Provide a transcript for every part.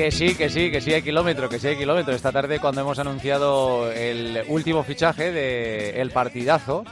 Que sí, que sí, que sí hay kilómetro, que sí hay kilómetro. Esta tarde cuando hemos anunciado el último fichaje de El Partidazo,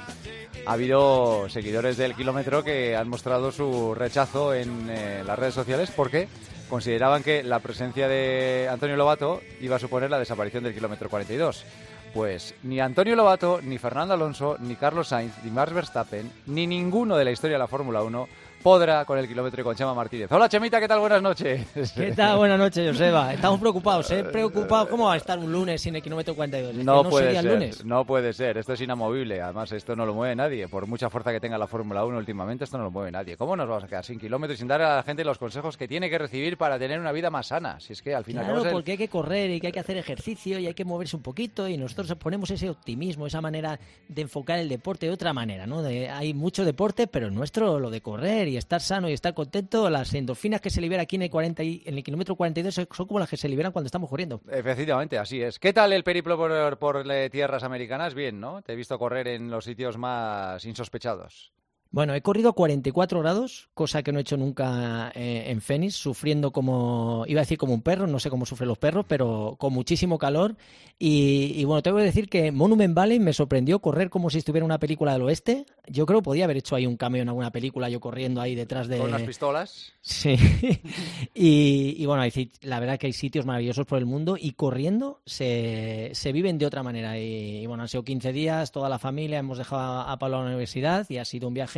ha habido seguidores del kilómetro que han mostrado su rechazo en eh, las redes sociales porque consideraban que la presencia de Antonio Lobato iba a suponer la desaparición del kilómetro 42. Pues ni Antonio Lobato, ni Fernando Alonso, ni Carlos Sainz, ni Max Verstappen, ni ninguno de la historia de la Fórmula 1 podrá con el kilómetro y con Chema Martínez. Hola Chemita, ¿qué tal? Buenas noches. ¿Qué tal? Buenas noches, Joseba. Estamos preocupados, ¿eh? Preocupados. ¿Cómo va a estar un lunes sin el kilómetro 42? no, puede ser, lunes. no puede ser. Esto es inamovible. Además, esto no lo mueve nadie. Por mucha fuerza que tenga la Fórmula 1 últimamente, esto no lo mueve nadie. ¿Cómo nos vamos a quedar sin kilómetros y sin dar a la gente los consejos que tiene que recibir para tener una vida más sana? Si es que al final... Claro, porque hay que correr y que hay que hacer ejercicio y hay que moverse un poquito y nosotros ponemos ese optimismo, esa manera de enfocar el deporte de otra manera, ¿no? hay mucho deporte, pero el nuestro, lo de correr y estar sano y estar contento, las endorfinas que se liberan aquí en el, 40 y, en el kilómetro 42 son como las que se liberan cuando estamos corriendo. Efectivamente, así es. ¿Qué tal el periplo por, por tierras americanas? Bien, ¿no? Te he visto correr en los sitios más insospechados. Bueno, he corrido 44 grados, cosa que no he hecho nunca eh, en Fénix, sufriendo como, iba a decir como un perro, no sé cómo sufren los perros, pero con muchísimo calor. Y, bueno, tengo que decir que Monument Valley me sorprendió correr como si estuviera en una película del oeste. Yo creo que podía haber hecho ahí un cambio en alguna película, yo corriendo ahí detrás de... Con unas pistolas. Sí. y, bueno, la verdad que hay sitios maravillosos por el mundo y corriendo se, se viven de otra manera. Y, bueno, han sido 15 días, toda la familia, hemos dejado a, a Pablo a la universidad y ha sido un viaje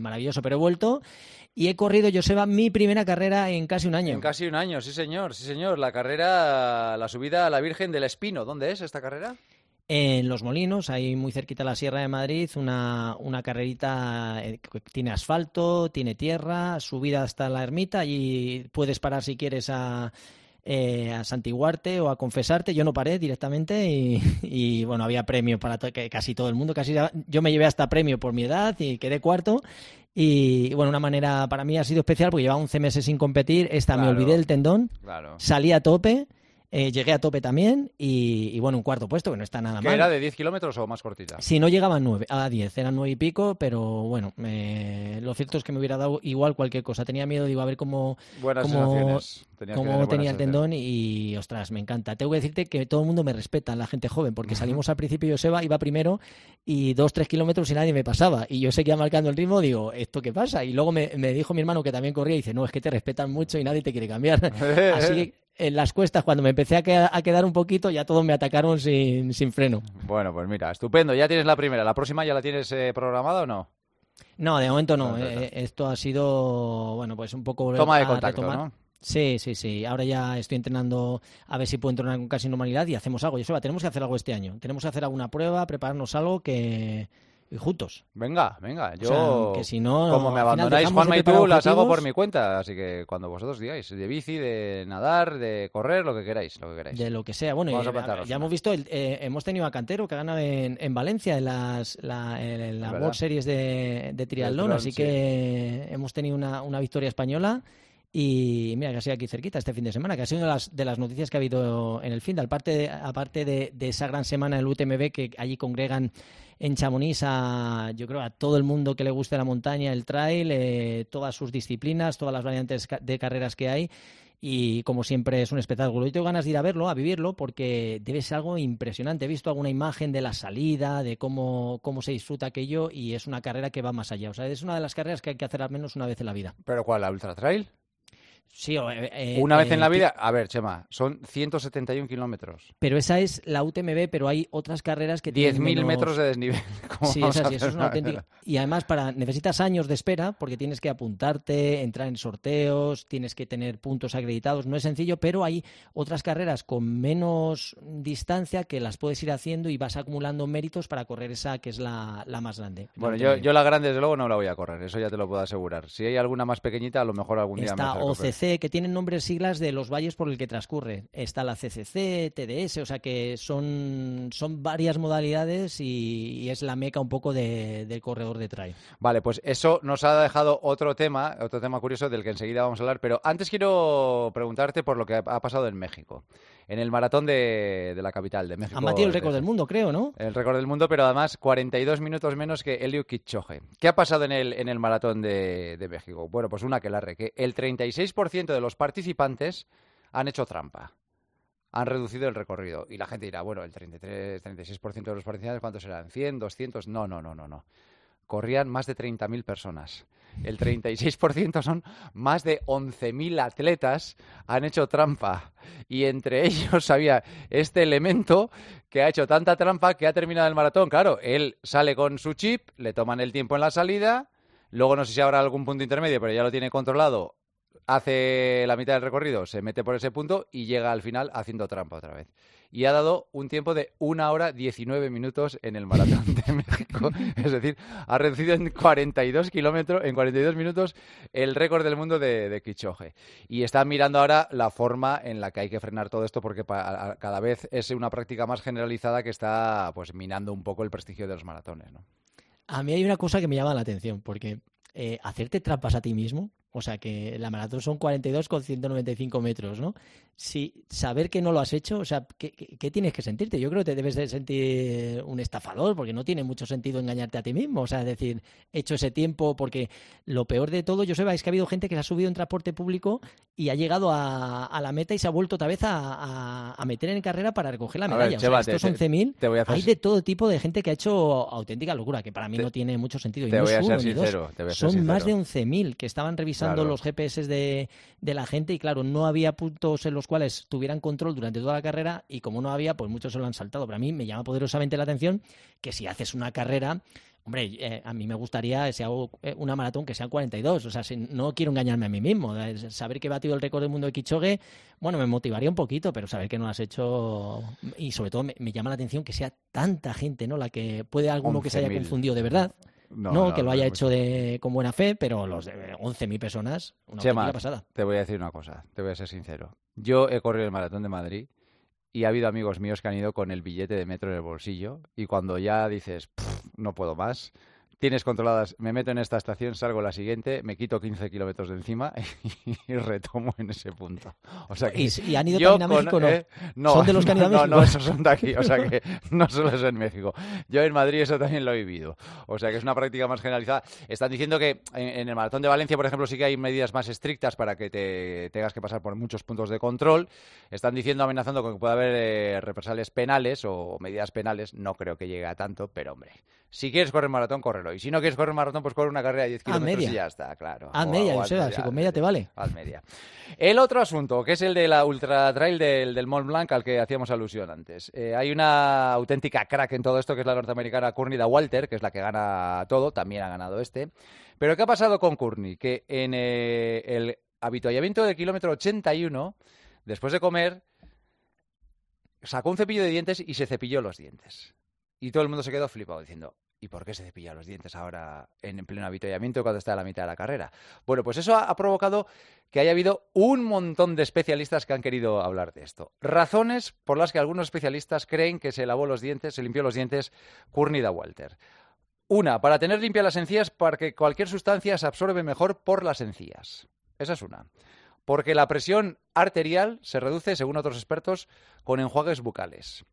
maravilloso. Pero he vuelto y he corrido, Joseba, mi primera carrera en casi un año. En casi un año, sí señor, sí señor. La carrera, la subida a la Virgen del Espino. ¿Dónde es esta carrera? En Los Molinos, ahí muy cerquita de la Sierra de Madrid, una, una carrerita eh, que tiene asfalto, tiene tierra, subida hasta la ermita y puedes parar si quieres a eh, a santiguarte o a confesarte. Yo no paré directamente y, bueno, había premio para casi todo el mundo. Casi yo me llevé hasta premio por mi edad y quedé cuarto. Y bueno, una manera para mí ha sido especial porque llevaba 11 meses sin competir. Esta me olvidé el tendón, salí a tope eh, llegué a tope también y, bueno, un cuarto puesto, que no está nada mal. ¿Era de 10 kilómetros o más cortita? Sí, no llegaba a 9, a 10, eran 9 y pico, pero bueno, lo cierto es que me hubiera dado igual cualquier cosa. Tenía miedo, digo, a ver cómo, cómo, tenía el tendón y, ostras, me encanta. Tengo que decirte que todo el mundo me respeta, la gente joven, porque salimos al principio, Joseba iba primero y 2-3 kilómetros y nadie me pasaba. Y yo seguía marcando el ritmo, digo, ¿esto qué pasa? Y luego me, me dijo mi hermano que también corría y dice, no, es que te respetan mucho y nadie te quiere cambiar. Así que en las cuestas, cuando me empecé a, quedar un poquito, ya todos me atacaron sin, sin, freno. Bueno, pues mira, estupendo. Ya tienes la primera. ¿La próxima ya la tienes eh, programada o no? No, de momento no. Eh, esto ha sido, bueno, pues un poco... Toma de contacto, ¿no? Sí, sí, sí. Ahora ya estoy entrenando a ver si puedo entrenar con casi normalidad y hacemos algo. Yo tenemos que hacer algo este año. Tenemos que hacer alguna prueba, prepararnos algo que y juntos. Venga, venga, yo que si no, como me abandonáis Juanma y tú, las hago por mi cuenta, así que cuando vosotros digáis, de bici, de nadar, de correr, lo que queráis, lo que queráis. De lo que sea, bueno, ya hemos visto, eh, hemos tenido a Cantero que ha ganado en, en Valencia en las la, en la World Series de, de triatlón, así que hemos tenido una, una victoria española. Y mira, que ha sido aquí cerquita este fin de semana, que ha sido una de las, de las noticias que ha habido en el fin, aparte de, aparte de, de esa gran semana del UTMB que allí congregan en Chamonix a, yo creo, a todo el mundo que le guste la montaña, el trail, eh, todas sus disciplinas, todas las variantes de carreras que hay y como siempre es un espectáculo. Y tengo ganas de ir a verlo, a vivirlo, porque debe ser algo impresionante. He visto alguna imagen de la salida, de cómo, cómo se disfruta aquello y es una carrera que va más allá. O sea, es una de las carreras que hay que hacer al menos una vez en la vida. ¿Pero cuál? ¿La Ultra Trail? Sí, eh, eh, Una vez en la vida, a ver, Chema, son 171 kilómetros. Pero esa es la UTMB, pero hay otras carreras que 10.000 metros de desnivel. Sí, es así, eso es una auténtica. Y además para necesitas años de espera porque tienes que apuntarte, entrar en sorteos, tienes que tener puntos acreditados. No es sencillo, pero hay otras carreras con menos distancia que las puedes ir haciendo y vas acumulando méritos para correr esa que es la, más grande. Bueno, yo, yo, la grande desde luego no la voy a correr, eso ya te lo puedo asegurar. Si hay alguna más pequeñita, a lo mejor algún día Está OCC que tienen nombres siglas de los valles por el que transcurre. Está la CCC, TDS, o sea que son, son varias modalidades y, es la meca un poco del corredor de trail. Vale, pues eso nos ha dejado otro tema, otro tema curioso del que enseguida vamos a hablar, pero antes quiero preguntarte por lo que ha pasado en México en el maratón de, la capital de México. Ha batido el récord del mundo, creo, ¿no? El récord del mundo, pero además 42 minutos menos que Eliud Kipchoge. ¿Qué ha pasado en el, en el maratón de, México? Bueno, pues una que la que el 36% de los participantes han hecho trampa. Han reducido el recorrido. Y la gente dirá, bueno, el 33, 36% de los participantes, ¿cuántos serán? ¿100, 200? No, no, no, no, no. Corrían más de 30.000 personas. El 36% son más de 11.000 atletas han hecho trampa. Y entre ellos había este elemento que ha hecho tanta trampa que ha terminado el maratón. Claro, él sale con su chip, le toman el tiempo en la salida, luego no sé si habrá algún punto intermedio, pero ya lo tiene controlado, hace la mitad del recorrido, se mete por ese punto y llega al final haciendo trampa otra vez. Y ha dado un tiempo de una hora 19 minutos en el maratón de México. es decir, ha reducido en 42 kilómetros, en 42 minutos, el récord del mundo de, de Kichoge. Y está mirando ahora la forma en la que hay que frenar todo esto porque cada vez es una práctica más generalizada que está pues minando un poco el prestigio de los maratones. ¿no? A mí hay una cosa que me llama la atención, porque eh, hacerte trampas a ti mismo, o sea que la maratón son 42 con 195 metros, ¿no? Si saber que no lo has hecho, o sea, ¿qué, tienes que sentirte? Yo creo que te debes de sentir un estafador, porque no tiene mucho sentido engañarte a ti mismo. O sea, es decir, he hecho ese tiempo, porque lo peor de todo, yo sé, es que ha habido gente que se ha subido en transporte público y ha llegado a, la meta y se ha vuelto otra vez a, meter en carrera para recoger la medalla. o sea, estos 11.000, hay de todo tipo de gente que ha hecho auténtica locura, que para mí no tiene mucho sentido. te voy a ser sincero. son más de 11.000 que estaban revisando los GPS de, de la gente y claro, no había puntos en los cuales tuvieran control durante toda la carrera y como no había, pues muchos se lo han saltado. Pero a mí me llama poderosamente la atención que si haces una carrera, hombre, eh, a mí me gustaría, si hago eh, una maratón, que sean 42. O sea, si no quiero engañarme a mí mismo. Saber que he batido el récord del mundo de Kichogue, bueno, me motivaría un poquito, pero saber que no lo has hecho. Y sobre todo me, llama la atención que sea tanta gente, ¿no? La que puede alguno que se haya confundido de verdad. No, que lo haya hecho de, con buena fe, pero los de 11.000 personas, una Chema, pasada. Te voy a decir una cosa, te voy a ser sincero. Yo he corrido el maratón de Madrid y ha habido amigos míos que han ido con el billete de metro en el bolsillo y cuando ya dices, no puedo más, tienes controladas, me meto en esta estación, salgo a la siguiente, me quito 15 kilómetros de encima y, retomo en ese punto. O sea ¿Y, han ido también a México no? Eh, no? ¿Son de los que han ido a México? No, no, esos son de aquí, o sea que no solo es en México. Yo en Madrid eso también lo he vivido. O sea que es una práctica más generalizada. Están diciendo que en, el Maratón de Valencia, por ejemplo, sí que hay medidas más estrictas para que te tengas que pasar por muchos puntos de control. Están diciendo, amenazando con que puede haber eh, represalias penales o medidas penales. No creo que llegue a tanto, pero hombre, si quieres correr maratón, córrelo. Y si no quieres correr maratón, pues corre una carrera de 10 kilómetros y ya está, claro. Haz media, o, sea, si con media te vale. Haz media. El otro asunto, que es el de la ultra trail del, del Mont Blanc al que hacíamos alusión antes. Eh, hay una auténtica crack en todo esto, que es la norteamericana Courtney Walter, que es la que gana todo, también ha ganado este. Pero ¿qué ha pasado con Courtney? Que en eh, el habituallamiento del kilómetro 81, después de comer, sacó un cepillo de dientes y se cepilló los dientes. Y todo el mundo se quedó flipado diciendo, ¿y por qué se cepilla los dientes ahora en pleno avituallamiento cuando está a la mitad de la carrera? Bueno, pues eso ha, provocado que haya habido un montón de especialistas que han querido hablar de esto. Razones por las que algunos especialistas creen que se lavó los dientes, se limpió los dientes Curnida Walter. Una, para tener limpias las encías para que cualquier sustancia se absorbe mejor por las encías. Esa es una. Porque la presión arterial se reduce, según otros expertos, con enjuagues bucales.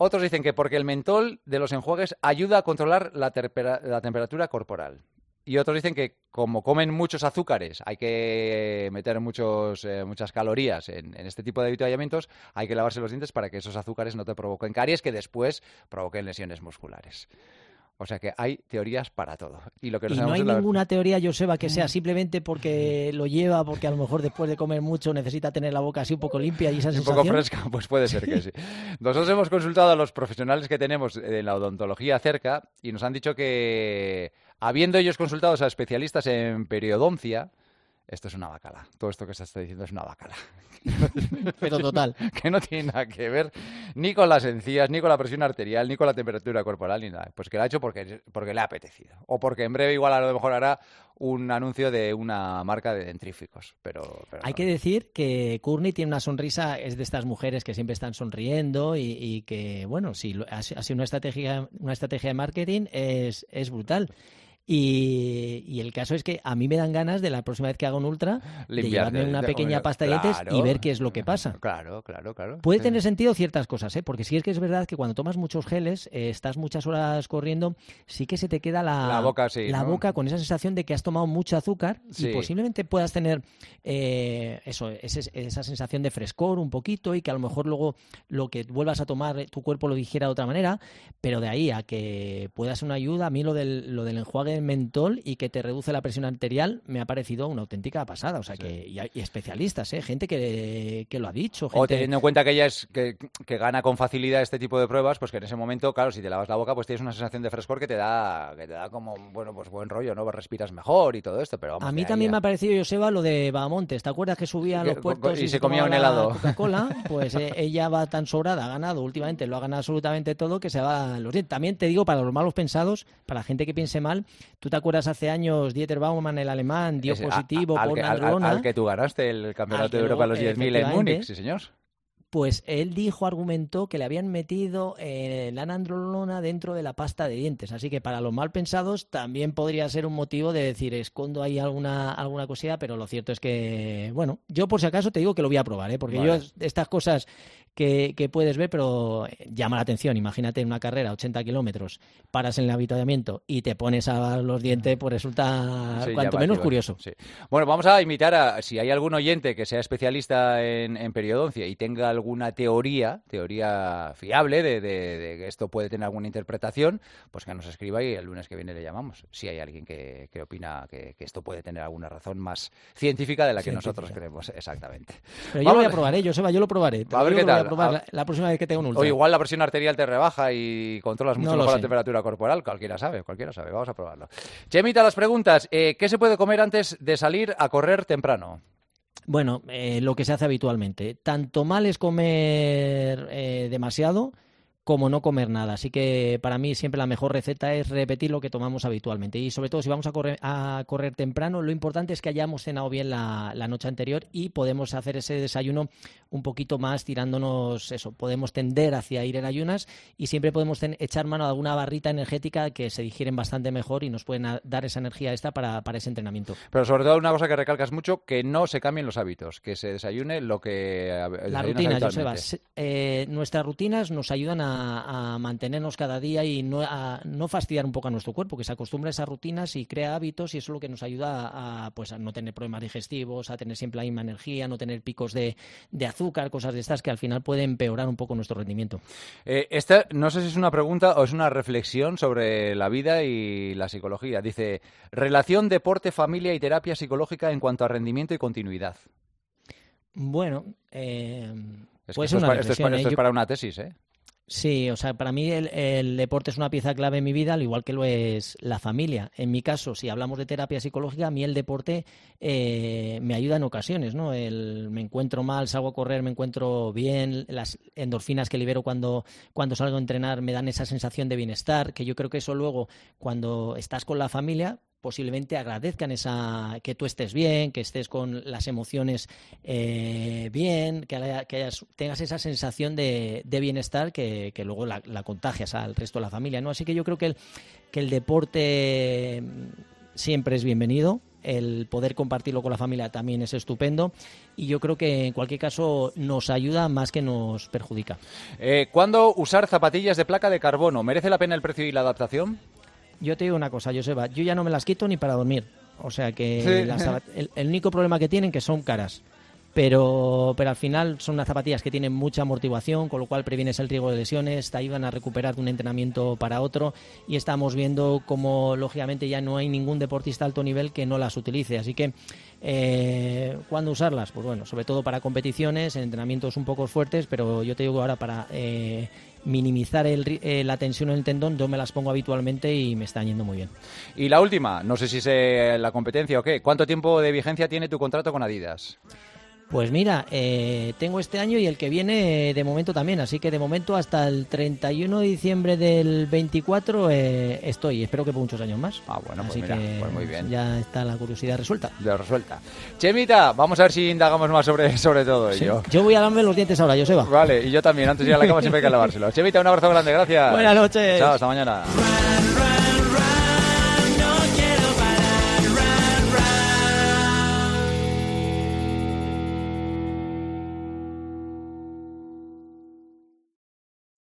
Otros dicen que porque el mentol de los enjuagues ayuda a controlar la, temperatura corporal. Y otros dicen que como comen muchos azúcares, hay que meter muchos, eh, muchas calorías en, en, este tipo de habituallamientos, hay que lavarse los dientes para que esos azúcares no te provoquen caries que después provoquen lesiones musculares. O sea que hay teorías para todo. Y, lo que no hay ninguna teoría, Joseba, que sea mm. simplemente porque lo lleva, porque a lo mejor después de comer mucho necesita tener la boca así un poco limpia y esa sensación. Un poco fresca, pues puede ser que sí. Nosotros hemos consultado a los profesionales que tenemos en la odontología cerca y nos han dicho que, habiendo ellos consultado a especialistas en periodoncia, esto es una bacala. Todo esto que se está diciendo es una bacala. Pero total. Que no tiene nada que ver ni con las encías, ni con la presión arterial, ni con la temperatura corporal, ni nada. Pues que lo ha hecho porque, porque le ha apetecido. O porque en breve igual a lo mejor hará un anuncio de una marca de dentríficos. Pero, Hay que decir que Courtney tiene una sonrisa, es de estas mujeres que siempre están sonriendo y, que, bueno, si ha sido una estrategia, una estrategia de marketing es, es brutal. Y, el caso es que a mí me dan ganas de la próxima vez que haga un ultra de llevarme una pequeña pasta de dientes y ver qué es lo que pasa. Claro, claro, claro. Puede tener sentido ciertas cosas, ¿eh? porque sí es que es verdad que cuando tomas muchos geles, eh, estás muchas horas corriendo, sí que se te queda la, boca, la boca con esa sensación de que has tomado mucho azúcar y posiblemente puedas tener eh, eso, esa sensación de frescor un poquito y que a lo mejor luego lo que vuelvas a tomar tu cuerpo lo dijera de otra manera, pero de ahí a que pueda ser una ayuda, a mí lo del, lo del enjuague mentol y que te reduce la presión arterial me ha parecido una auténtica pasada. O sea, que y, hay especialistas, ¿eh? gente que, lo ha dicho. O teniendo en cuenta que ella es que, gana con facilidad este tipo de pruebas, pues que en ese momento, claro, si te lavas la boca, pues tienes una sensación de frescor que te da, que te da como, bueno, pues buen rollo, ¿no? Respiras mejor y todo esto, pero A mí también me ha parecido, Joseba, lo de Bahamontes. ¿Te acuerdas que subía a los puertos y, se, comía un helado? Coca-Cola, pues eh, ella va tan sobrada, ha ganado últimamente, lo ha ganado absolutamente todo, que se va los dientes. También te digo, para los malos pensados, para la gente que piense mal, ¿tú te acuerdas hace años Dieter Baumann, el alemán, dio positivo por que, al, que tú ganaste el campeonato de Europa a los 10.000 en Múnich, sí señor pues él dijo, argumentó que le habían metido eh, la nandrolona dentro de la pasta de dientes. Así que para los mal pensados también podría ser un motivo de decir, escondo ahí alguna, alguna cosilla, pero lo cierto es que, bueno, yo por si acaso te digo que lo voy a probar, ¿eh? porque yo estas cosas que, puedes ver, pero llama la atención. Imagínate en una carrera, 80 kilómetros, paras en el habitamiento y te pones a los dientes, pues resulta cuanto menos curioso. Bueno, vamos a invitar a, si hay algún oyente que sea especialista en, en periodoncia y tenga alguna teoría, teoría fiable de, que esto puede tener alguna interpretación, pues que nos escriba y el lunes que viene le llamamos. Si hay alguien que, opina que, esto puede tener alguna razón más científica de la que nosotros creemos, exactamente. Pero yo lo voy a probar, ¿eh? yo, lo probaré. A ver qué tal la, próxima vez que tenga un ultra. O igual la presión arterial te rebaja y controlas mucho mejor la temperatura corporal. Cualquiera sabe, cualquiera sabe. Vamos a probarlo. Chemita, las preguntas. Eh, ¿Qué se puede comer antes de salir a correr temprano? Bueno, eh, lo que se hace habitualmente. Tanto mal es comer eh, demasiado como no comer nada. Así que para mí siempre la mejor receta es repetir lo que tomamos habitualmente. Y sobre todo si vamos a correr, a correr temprano, lo importante es que hayamos cenado bien la, noche anterior y podemos hacer ese desayuno un poquito más tirándonos eso. Podemos tender hacia ir en ayunas y siempre podemos echar mano a alguna barrita energética que se digieren bastante mejor y nos pueden dar esa energía esta para, ese entrenamiento. Pero sobre todo una cosa que recalcas mucho, que no se cambien los hábitos, que se desayune lo que... La rutina, Joseba. Eh, nuestras rutinas nos ayudan a a, mantenernos cada día y no, a no fastidiar un poco a nuestro cuerpo, que se acostumbra a esas rutinas y crea hábitos y eso es lo que nos ayuda a, pues, a no tener problemas digestivos, a tener siempre la misma energía, no tener picos de, azúcar, cosas de estas que al final pueden empeorar un poco nuestro rendimiento. Eh, esta no sé si es una pregunta o es una reflexión sobre la vida y la psicología. Dice, relación deporte, familia y terapia psicológica en cuanto a rendimiento y continuidad. Bueno, eh, esto, es, ¿eh? para una tesis, ¿eh? Sí, o sea, para mí el, deporte es una pieza clave en mi vida, al igual que lo es la familia. En mi caso, si hablamos de terapia psicológica, a mí el deporte eh, me ayuda en ocasiones, ¿no? El, me encuentro mal, salgo a correr, me encuentro bien, las endorfinas que libero cuando, cuando salgo a entrenar me dan esa sensación de bienestar, que yo creo que eso luego, cuando estás con la familia, posiblemente agradezcan esa que tú estés bien, que estés con las emociones eh, bien, que, tengas esa sensación de, bienestar que, luego la, contagias al resto de la familia, ¿no? Así que yo creo que el, que el deporte siempre es bienvenido. El poder compartirlo con la familia también es estupendo y yo creo que en cualquier caso nos ayuda más que nos perjudica. Eh, ¿Cuándo usar zapatillas de placa de carbono? ¿Merece la pena el precio y la adaptación? Yo te digo una cosa, Joseba, yo ya no me las quito ni para dormir. O sea que el, único problema que tienen que son caras. Pero, pero al final son unas zapatillas que tienen mucha amortiguación, con lo cual previenes el riesgo de lesiones, te ayudan a recuperar de un entrenamiento para otro y estamos viendo como lógicamente ya no hay ningún deportista alto nivel que no las utilice. Así que, eh, ¿cuándo usarlas? Pues bueno, sobre todo para competiciones, en entrenamientos un poco fuertes, pero yo te digo ahora para eh, minimizar eh, la tensión en el tendón, yo me las pongo habitualmente y me están yendo muy bien. Y la última, no sé si es la competencia o qué, ¿cuánto tiempo de vigencia tiene tu contrato con Adidas? Pues mira, eh, tengo este año y el que viene de momento también, así que de momento hasta el 31 de diciembre del 24 eh, estoy, espero que por muchos años más. Ah, bueno, pues, mira, pues muy bien. Ya está la curiosidad resuelta. Ya resuelta. Chemita, vamos a ver si indagamos más sobre, sobre todo ello. Yo voy a darme los dientes ahora, Joseba. Vale, y yo también, antes de ir a la cama siempre hay que lavárselo. Chemita, un abrazo grande, gracias. Buenas noches. Chao, hasta mañana.